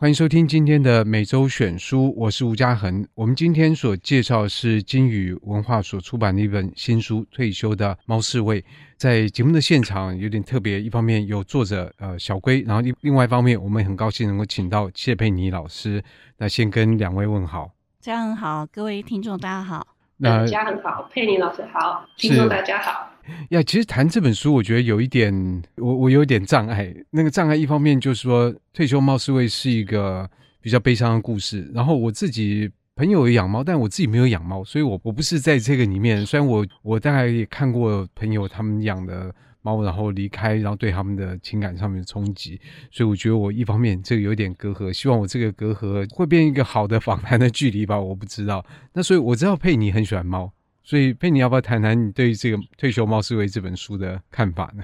欢迎收听今天的每周选书，我是吴家恒。我们今天所介绍的是金宇文化所出版的一本新书《退休的猫侍卫》。在节目的现场有点特别，一方面有作者呃小龟，然后另另外一方面，我们很高兴能够请到谢佩妮老师。那先跟两位问好，家恒好，各位听众大家好。那家恒好，佩妮老师好，听众大家好。呀，其实谈这本书，我觉得有一点，我我有一点障碍。那个障碍，一方面就是说，退休猫侍卫是一个比较悲伤的故事。然后我自己朋友有养猫，但我自己没有养猫，所以我我不是在这个里面。虽然我我大概也看过朋友他们养的猫，然后离开，然后对他们的情感上面的冲击，所以我觉得我一方面这个有点隔阂。希望我这个隔阂会变一个好的访谈的距离吧，我不知道。那所以我知道佩妮很喜欢猫。所以，佩妮要不要谈谈你对于这个《退休猫思维》这本书的看法呢？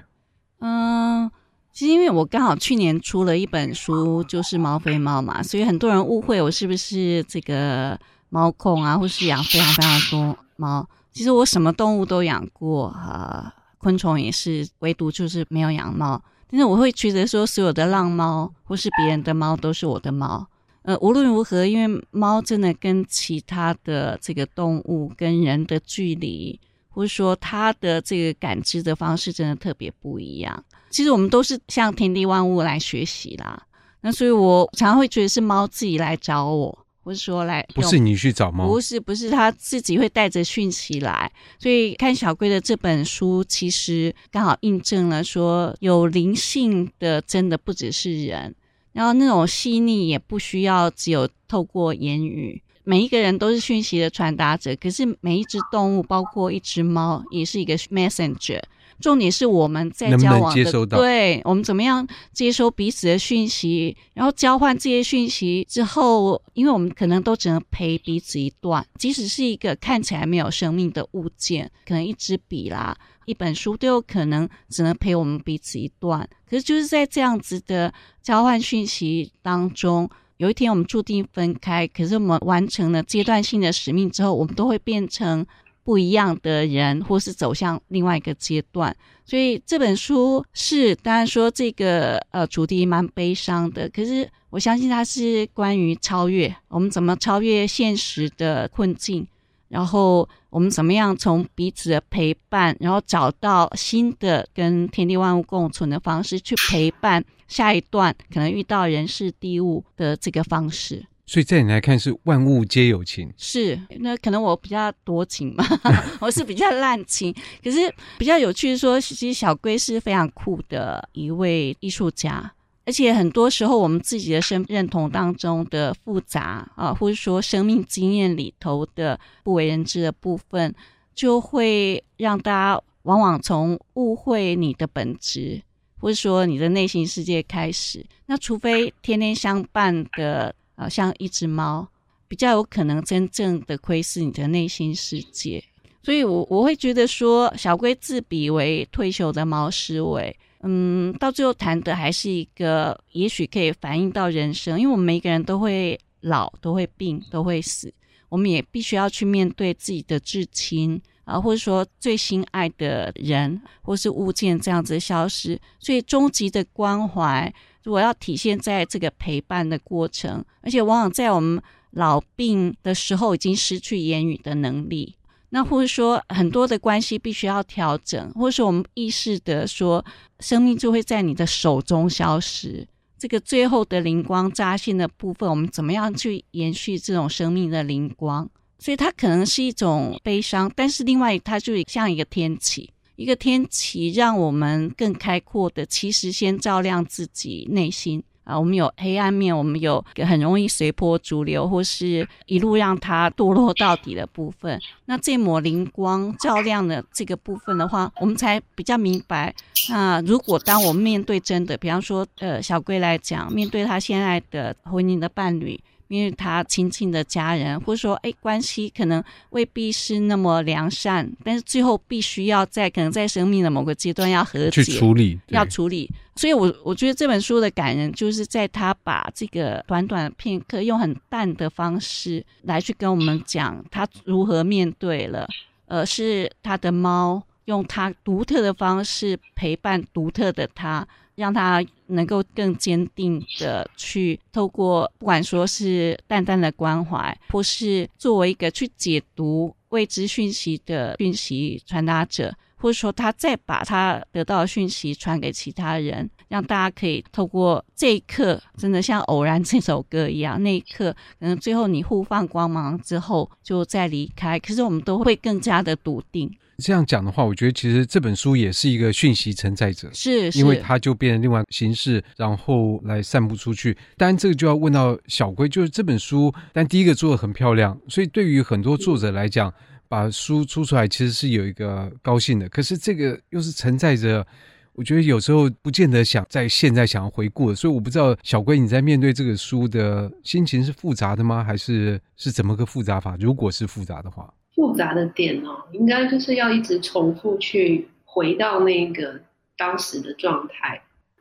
嗯，其实因为我刚好去年出了一本书，就是《猫非猫》嘛，所以很多人误会我是不是这个猫控啊，或是养非常非常多猫。其实我什么动物都养过，呃，昆虫也是，唯独就是没有养猫。但是我会觉得说，所有的浪猫或是别人的猫都是我的猫。呃，无论如何，因为猫真的跟其他的这个动物跟人的距离，或者说它的这个感知的方式，真的特别不一样。其实我们都是向天地万物来学习啦。那所以我常常会觉得是猫自己来找我，或者说来，不是你去找猫，不是不是，它自己会带着讯息来。所以看小龟的这本书，其实刚好印证了说，有灵性的真的不只是人。然后那种细腻也不需要只有透过言语，每一个人都是讯息的传达者。可是每一只动物，包括一只猫，也是一个 messenger。重点是我们在交往的，能能接收到？对，我们怎么样接收彼此的讯息，然后交换这些讯息之后，因为我们可能都只能陪彼此一段，即使是一个看起来没有生命的物件，可能一支笔啦。一本书都有可能只能陪我们彼此一段，可是就是在这样子的交换讯息当中，有一天我们注定分开。可是我们完成了阶段性的使命之后，我们都会变成不一样的人，或是走向另外一个阶段。所以这本书是当然说这个呃主题蛮悲伤的，可是我相信它是关于超越，我们怎么超越现实的困境。然后我们怎么样从彼此的陪伴，然后找到新的跟天地万物共存的方式，去陪伴下一段可能遇到人事地物的这个方式。所以在你来看是万物皆有情，是那可能我比较多情嘛，我是比较滥情。可是比较有趣的说，其实小龟是非常酷的一位艺术家。而且很多时候，我们自己的身认同当中的复杂啊，或者说生命经验里头的不为人知的部分，就会让大家往往从误会你的本质，或者说你的内心世界开始。那除非天天相伴的，啊，像一只猫，比较有可能真正的窥视你的内心世界。所以我我会觉得说，小龟自比为退休的猫思维。嗯，到最后谈的还是一个，也许可以反映到人生，因为我们每个人都会老，都会病，都会死，我们也必须要去面对自己的至亲啊，或者说最心爱的人或是物件这样子消失，所以终极的关怀，如果要体现在这个陪伴的过程，而且往往在我们老病的时候，已经失去言语的能力。那或者说很多的关系必须要调整，或者说我们意识的说，生命就会在你的手中消失。这个最后的灵光乍现的部分，我们怎么样去延续这种生命的灵光？所以它可能是一种悲伤，但是另外它就像一个天启，一个天启让我们更开阔的，其实先照亮自己内心。啊，我们有黑暗面，我们有很容易随波逐流，或是一路让它堕落到底的部分。那这抹灵光照亮了这个部分的话，我们才比较明白。那如果当我们面对真的，比方说，呃，小龟来讲，面对他现在的婚姻的伴侣。因为他亲近的家人，或者说，哎，关系可能未必是那么良善，但是最后必须要在可能在生命的某个阶段要和解，去处理，要处理。所以我，我我觉得这本书的感人，就是在他把这个短短的片刻，用很淡的方式来去跟我们讲他如何面对了，呃，是他的猫用他独特的方式陪伴独特的他。让他能够更坚定的去透过，不管说是淡淡的关怀，或是作为一个去解读未知讯息的讯息传达者，或者说他再把他得到的讯息传给其他人，让大家可以透过这一刻，真的像偶然这首歌一样，那一刻可能最后你互放光芒之后就再离开，可是我们都会更加的笃定。这样讲的话，我觉得其实这本书也是一个讯息承载者，是，是，因为它就变成另外形式，然后来散布出去。当然，这个就要问到小龟，就是这本书，但第一个做的很漂亮，所以对于很多作者来讲，把书出出来其实是有一个高兴的。可是这个又是承载着，我觉得有时候不见得想在现在想要回顾。所以我不知道小龟你在面对这个书的心情是复杂的吗？还是是怎么个复杂法？如果是复杂的话。复杂的点哦，应该就是要一直重复去回到那个当时的状态，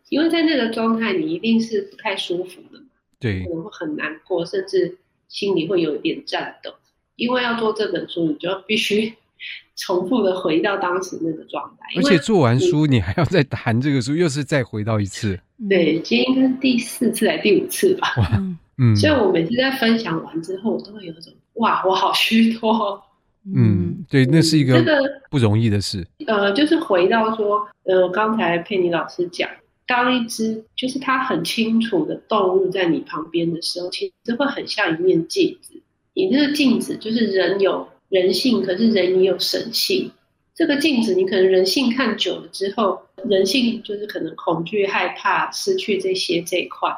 因为在那个状态你一定是不太舒服的嘛，对，可能会很难过，甚至心里会有一点颤抖。因为要做这本书，你就必须 重复的回到当时那个状态。而且做完书，你还要再谈这个书，又是再回到一次。对，今天应该是第四次还是第五次吧？哇，嗯，所以我每次在分享完之后，我都会有一种哇，我好虚脱。嗯，对，那是一个不容易的事。这个、呃，就是回到说，呃，刚才佩妮老师讲，当一只就是它很清楚的动物在你旁边的时候，其实会很像一面镜子。你这个镜子就是人有人性，可是人也有神性。这个镜子，你可能人性看久了之后，人性就是可能恐惧、害怕、失去这些这一块，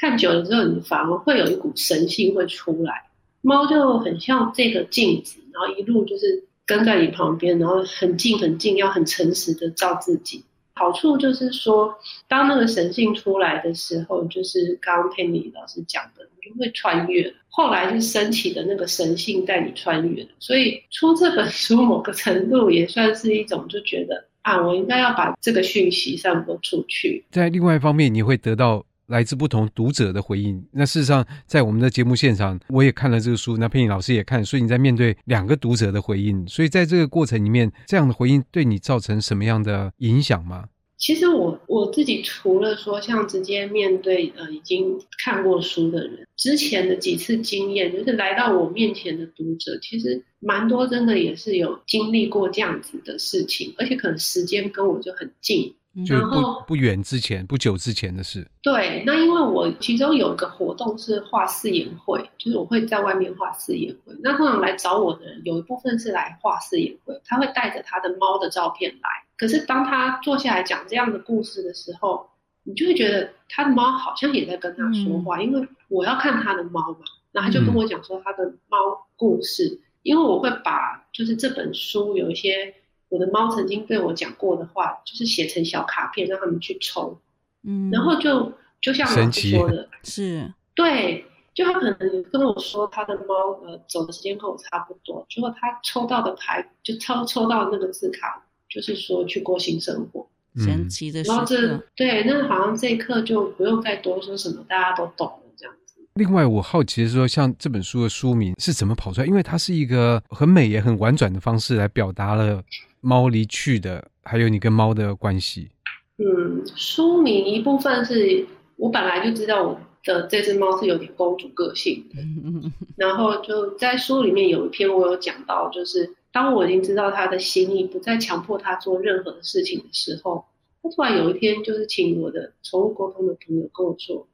看久了之后，你反而会有一股神性会出来。猫就很像这个镜子。然后一路就是跟在你旁边，然后很近很近，要很诚实的照自己。好处就是说，当那个神性出来的时候，就是刚刚佩妮老师讲的，你就会穿越。后来就升起的那个神性带你穿越。所以出这本书，某个程度也算是一种，就觉得啊，我应该要把这个讯息散播出去。在另外一方面，你会得到。来自不同读者的回应。那事实上，在我们的节目现场，我也看了这个书，那佩妮老师也看，所以你在面对两个读者的回应。所以在这个过程里面，这样的回应对你造成什么样的影响吗？其实我我自己除了说像直接面对呃已经看过书的人，之前的几次经验，就是来到我面前的读者，其实蛮多真的也是有经历过这样子的事情，而且可能时间跟我就很近。就不不远之前，不久之前的事。对，那因为我其中有一个活动是画试验会，就是我会在外面画试验会。那通常来找我的人，有一部分是来画试验会，他会带着他的猫的照片来。可是当他坐下来讲这样的故事的时候，你就会觉得他的猫好像也在跟他说话，嗯、因为我要看他的猫嘛。然后他就跟我讲说他的猫故事，嗯、因为我会把就是这本书有一些。我的猫曾经对我讲过的话，就是写成小卡片让他们去抽，嗯，然后就就像老师说的，是，对，就他可能跟我说他的猫呃走的时间跟我差不多，结果他抽到的牌就抽抽到那个字卡，就是说去过新生活，神奇的时刻，然后这对，那好像这一刻就不用再多说什么，大家都懂了这样子。另外，我好奇的是说，像这本书的书名是怎么跑出来？因为它是一个很美也很婉转的方式来表达了。猫离去的，还有你跟猫的关系。嗯，书名一部分是我本来就知道我的这只猫是有点公主个性的，然后就在书里面有一篇我有讲到，就是当我已经知道它的心意，不再强迫它做任何的事情的时候，它突然有一天就是请我的宠物沟通的朋友跟我说。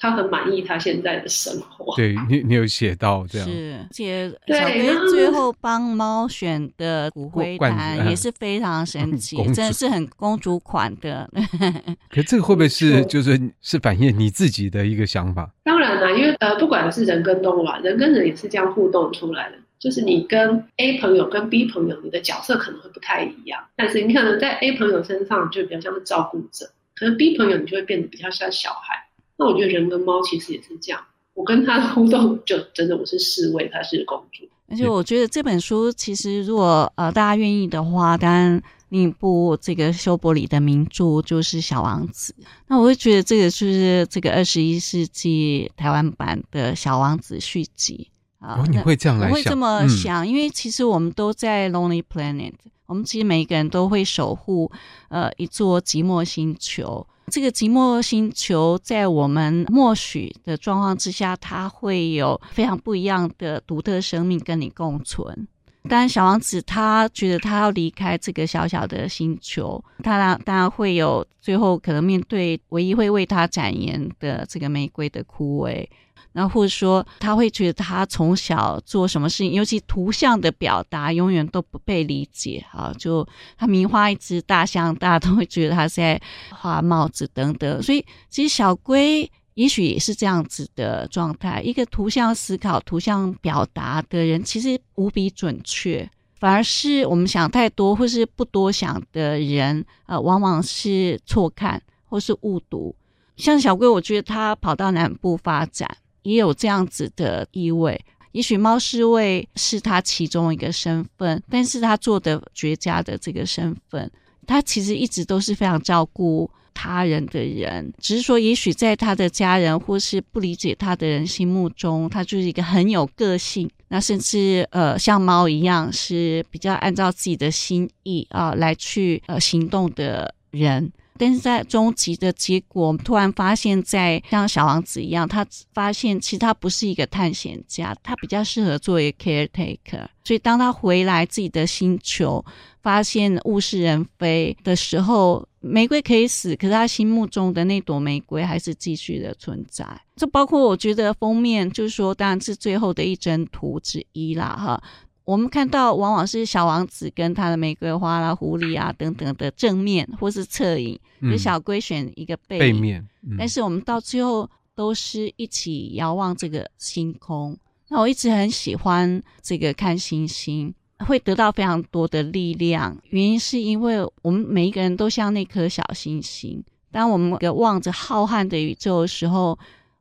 他很满意他现在的生活。对你，你有写到这样。是，而且小龟最后帮猫选的骨灰坛也是非常神奇，真的是很公主款的。可这个会不会是就是是反映你自己的一个想法？当然啦，因为呃，不管是人跟动物啊，人跟人也是这样互动出来的。就是你跟 A 朋友跟 B 朋友，你的角色可能会不太一样。但是你可能在 A 朋友身上就比较像是照顾者，可能 B 朋友你就会变得比较像小孩。那我觉得人跟猫其实也是这样，我跟它的互动就真的我是侍卫，它是公主。而且我觉得这本书其实如果呃大家愿意的话，当然另一部这个修伯里的名著就是《小王子》。那我会觉得这个就是这个二十一世纪台湾版的《小王子》续集啊。哦，你会这样来想？我会这么想，嗯，因为其实我们都在 Lonely Planet，我们其实每一个人都会守护呃一座寂寞星球。这个寂寞星球在我们默许的状况之下，它会有非常不一样的独特生命跟你共存。当然，小王子他觉得他要离开这个小小的星球，他当然会有最后可能面对唯一会为他展颜的这个玫瑰的枯萎。然后或者说他会觉得他从小做什么事情，尤其图像的表达永远都不被理解啊！就他迷画一只大象，大家都会觉得他在画帽子等等。所以其实小龟也许也是这样子的状态。一个图像思考、图像表达的人，其实无比准确，反而是我们想太多或是不多想的人，呃，往往是错看或是误读。像小龟，我觉得他跑到南部发展。也有这样子的意味，也许猫侍卫是他其中一个身份，但是他做的绝佳的这个身份，他其实一直都是非常照顾他人的人，只是说，也许在他的家人或是不理解他的人心目中，他就是一个很有个性，那甚至呃像猫一样是比较按照自己的心意啊、来去呃行动的人。但是在终极的结果，我们突然发现，在像小王子一样，他发现其实他不是一个探险家，他比较适合做一个 caretaker。所以当他回来自己的星球，发现物是人非的时候，玫瑰可以死，可是他心目中的那朵玫瑰还是继续的存在。这包括我觉得封面，就是说，当然是最后的一张图之一啦，哈。我们看到往往是小王子跟他的玫瑰花啦、狐狸啊等等的正面或是侧影，就小龟选一个背，背面。嗯、但是我们到最后都是一起遥望这个星空。那我一直很喜欢这个看星星，会得到非常多的力量。原因是因为我们每一个人都像那颗小星星，当我们望着浩瀚的宇宙的时候，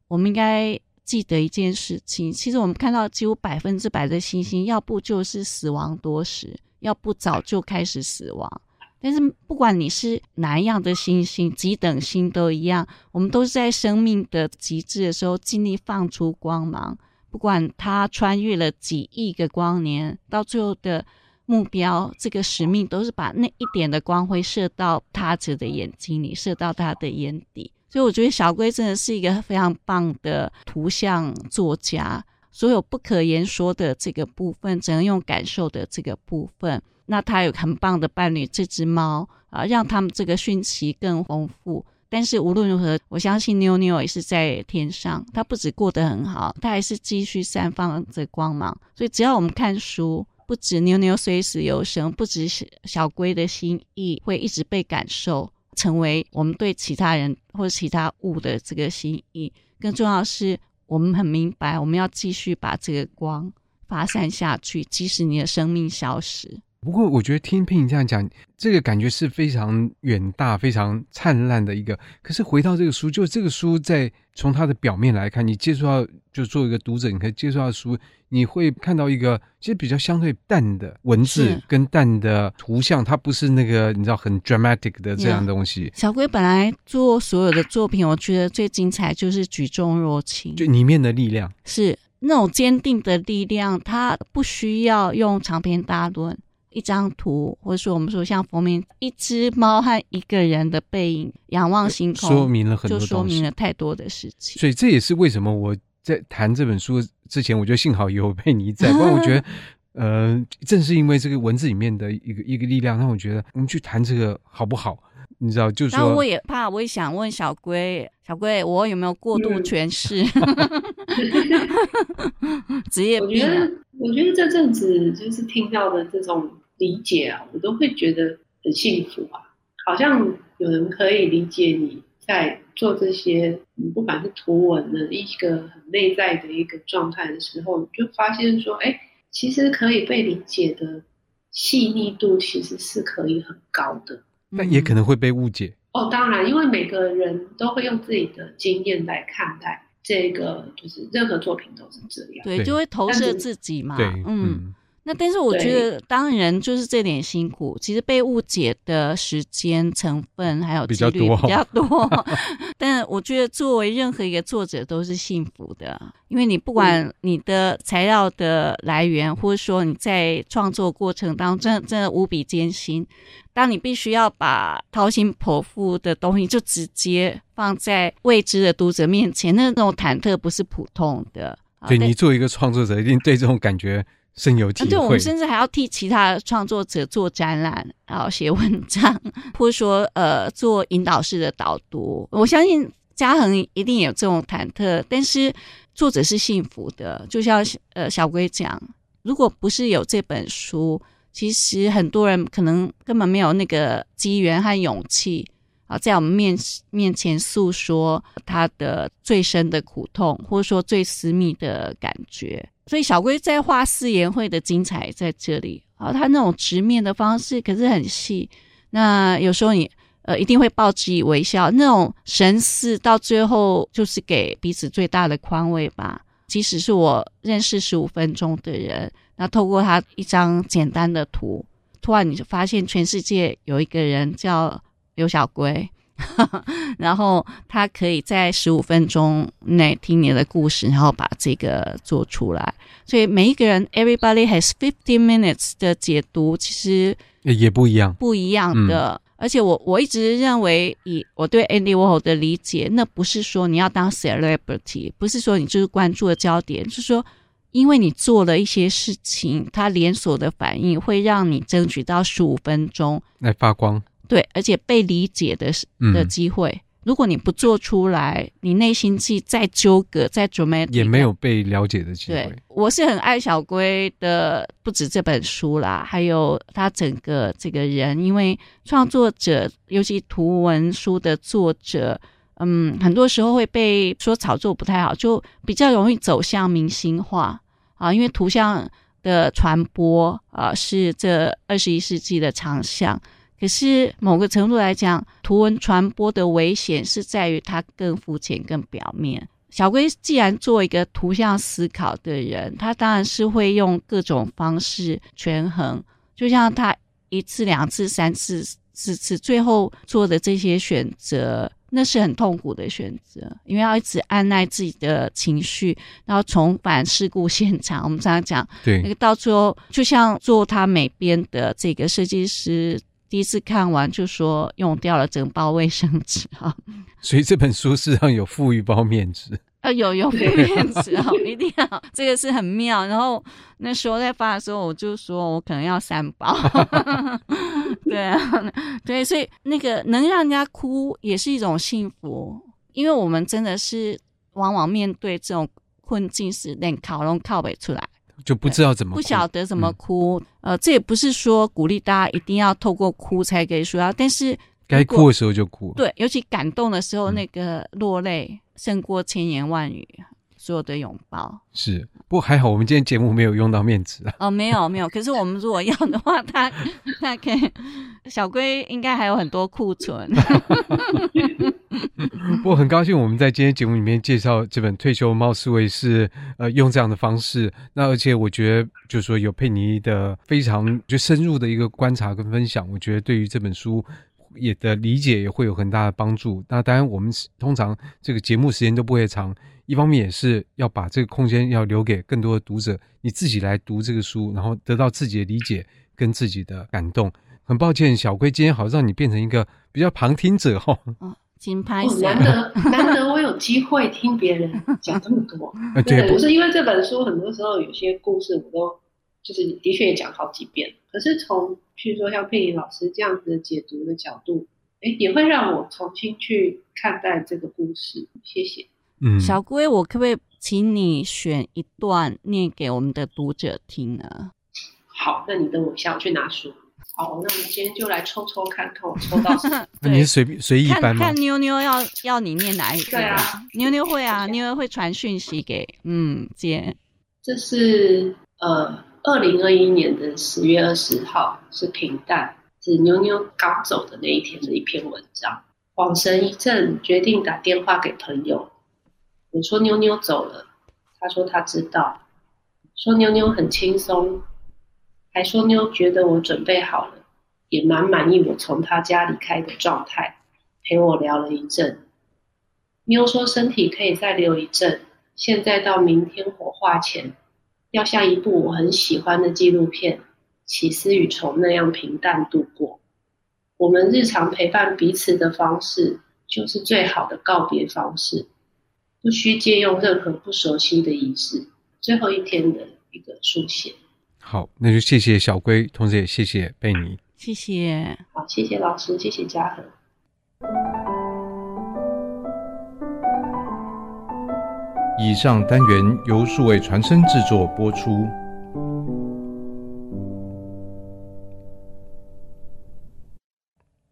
我们应该。记得一件事情，其实我们看到几乎百分之百的星星，要不就是死亡多时，要不早就开始死亡。但是不管你是哪一样的星星，几等星都一样，我们都是在生命的极致的时候尽力放出光芒。不管他穿越了几亿个光年，到最后的目标，这个使命都是把那一点的光辉射到他者的眼睛里，射到他的眼底。所以我觉得小龟真的是一个非常棒的图像作家，所有不可言说的这个部分，只能用感受的这个部分，那他有很棒的伴侣这只猫啊，让他们这个讯息更丰富。但是无论如何，我相信妞妞也是在天上，他不止过得很好，他还是继续散发着光芒。所以只要我们看书，不止妞妞随时有生，不止小龟的心意会一直被感受。成为我们对其他人或者其他物的这个心意，更重要的是，我们很明白，我们要继续把这个光发散下去，即使你的生命消失。不过，我觉得听佩你这样讲，这个感觉是非常远大、非常灿烂的一个。可是回到这个书，就这个书在从它的表面来看，你接触到，就做一个读者，你可以接触到书，你会看到一个其实比较相对淡的文字跟淡的图像，它不是那个你知道很 dramatic 的这样东西。小龟本来做所有的作品，我觉得最精彩就是举重若轻，就里面的力量是那种坚定的力量，它不需要用长篇大论。一张图，或者说我们说像封面，一只猫和一个人的背影仰望星空，说明了很多，就说明了太多的事情。所以这也是为什么我在谈这本书之前，我觉得幸好有佩妮在，不然我觉得，呃，正是因为这个文字里面的一个一个力量，让我觉得我们去谈这个好不好？你知道，就是说，我也怕，我也想问小龟，小龟，我有没有过度诠释？职业病。我觉得，这阵子就是听到的这种。理解啊，我都会觉得很幸福啊，好像有人可以理解你在做这些，你不管是图文的一个很内在的一个状态的时候，你就发现说，哎，其实可以被理解的细腻度其实是可以很高的，但也可能会被误解。哦，当然，因为每个人都会用自己的经验来看待这个，就是任何作品都是这样，对，就会投射自己嘛，对，嗯。那但是我觉得，当人就是这点辛苦，其实被误解的时间成分还有几率比较多。比较多但我觉得，作为任何一个作者都是幸福的，因为你不管你的材料的来源，或者说你在创作过程当中，真的真的无比艰辛。当你必须要把掏心剖腹的东西就直接放在未知的读者面前，那种忐忑不是普通的。对，你作为一个创作者，一定对这种感觉。深有体会。对，我们甚至还要替其他创作者做展览，然后写文章，或者说呃做引导式的导读。我相信嘉恒一定有这种忐忑，但是作者是幸福的。就像呃小龟讲，如果不是有这本书，其实很多人可能根本没有那个机缘和勇气啊，在我们面面前诉说他的最深的苦痛，或者说最私密的感觉。所以小龟在画四言会的精彩在这里啊，他那种直面的方式可是很细。那有时候你呃一定会报之以微笑，那种神似到最后就是给彼此最大的宽慰吧。即使是我认识十五分钟的人，那透过他一张简单的图，突然你就发现全世界有一个人叫刘小龟。然后他可以在十五分钟内听你的故事，然后把这个做出来。所以每一个人，everybody has fifteen minutes 的解读，其实也不一样，不一样的。嗯、而且我我一直认为，以我对 Andy Warhol 的理解，那不是说你要当 celebrity，不是说你就是关注的焦点，就是说，因为你做了一些事情，它连锁的反应会让你争取到十五分钟来发光。对，而且被理解的的机会，嗯、如果你不做出来，你内心戏再纠葛、再 dramatic，也没有被了解的机会。对，我是很爱小龟的，不止这本书啦，还有他整个这个人，因为创作者，尤其图文书的作者，嗯，很多时候会被说炒作不太好，就比较容易走向明星化啊，因为图像的传播啊，是这二十一世纪的长项。可是某个程度来讲，图文传播的危险是在于它更肤浅、更表面。小龟既然做一个图像思考的人，他当然是会用各种方式权衡。就像他一次、两次、三次、四次，最后做的这些选择，那是很痛苦的选择，因为要一直按耐自己的情绪，然后重返事故现场。我们常常讲，对，那个到最后，就像做他美编的这个设计师。第一次看完就说用掉了整包卫生纸哈，所以这本书实际上有附一包面纸啊，有有附面纸啊，一定要这个是很妙。然后那时候在发的时候，我就说我可能要三包，对啊，对，所以那个能让人家哭也是一种幸福，因为我们真的是往往面对这种困境时连靠拢靠不出来。就不知道怎么不晓得怎么哭，嗯、呃，这也不是说鼓励大家一定要透过哭才可以说啊，但是该哭的时候就哭，对，尤其感动的时候，那个落泪胜过千言万语，所有的拥抱是。不过还好，我们今天节目没有用到面子啊。哦，没有没有，可是我们如果要的话，他他可以，小龟应该还有很多库存。我很高兴我们在今天节目里面介绍这本《退休猫思维》是呃用这样的方式，那而且我觉得就是说有佩妮的非常就深入的一个观察跟分享，我觉得对于这本书也的理解也会有很大的帮助。那当然我们通常这个节目时间都不会长，一方面也是要把这个空间要留给更多的读者，你自己来读这个书，然后得到自己的理解跟自己的感动。很抱歉，小龟今天好让你变成一个比较旁听者哈。哦金牌、哦，难得难得我有机会听别人 讲这么多。对，不是因为这本书很多时候有些故事我都就是的确也讲好几遍，可是从譬如说像佩妮老师这样子的解读的角度，哎，也会让我重新去看待这个故事。谢谢。嗯，小龟，我可不可以请你选一段念给我们的读者听呢？好，那你等我一下，我去拿书。好，那我们今天就来抽抽看看，我抽到什么？那你是随随意搬吗？看，看妞妞要要你念哪一个？对啊，妞妞会啊，妞妞会传讯息给嗯姐。这是呃，二零二一年的十月二十号，是平淡，是妞妞刚走的那一天的一篇文章。恍神一阵，决定打电话给朋友。我说妞妞走了，他说他知道，说妞妞很轻松。还说妞觉得我准备好了，也蛮满意我从他家离开的状态，陪我聊了一阵。妞说身体可以再留一阵，现在到明天火化前，要像一部我很喜欢的纪录片《起司与虫》那样平淡度过。我们日常陪伴彼此的方式，就是最好的告别方式，不需借用任何不熟悉的仪式。最后一天的一个书写。好，那就谢谢小龟，同时也谢谢贝尼。谢谢。好，谢谢老师，谢谢嘉禾。以上单元由数位传声制作播出。